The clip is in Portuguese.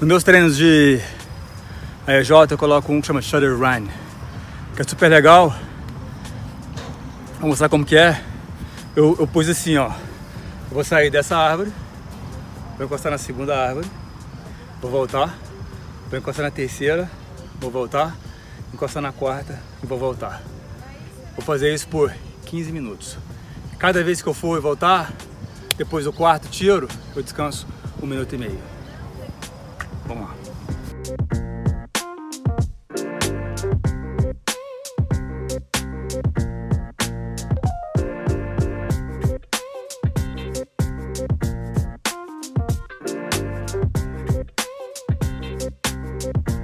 Nos meus treinos de EJ eu coloco um que chama Shutter Run, que é super legal. Vou mostrar como que é. Eu, eu pus assim, ó. Eu vou sair dessa árvore, vou encostar na segunda árvore, vou voltar, vou encostar na terceira, vou voltar, encostar na quarta e vou voltar. Vou fazer isso por 15 minutos. Cada vez que eu for e voltar, depois do quarto tiro, eu descanso um minuto e meio. Vamos lá. Thank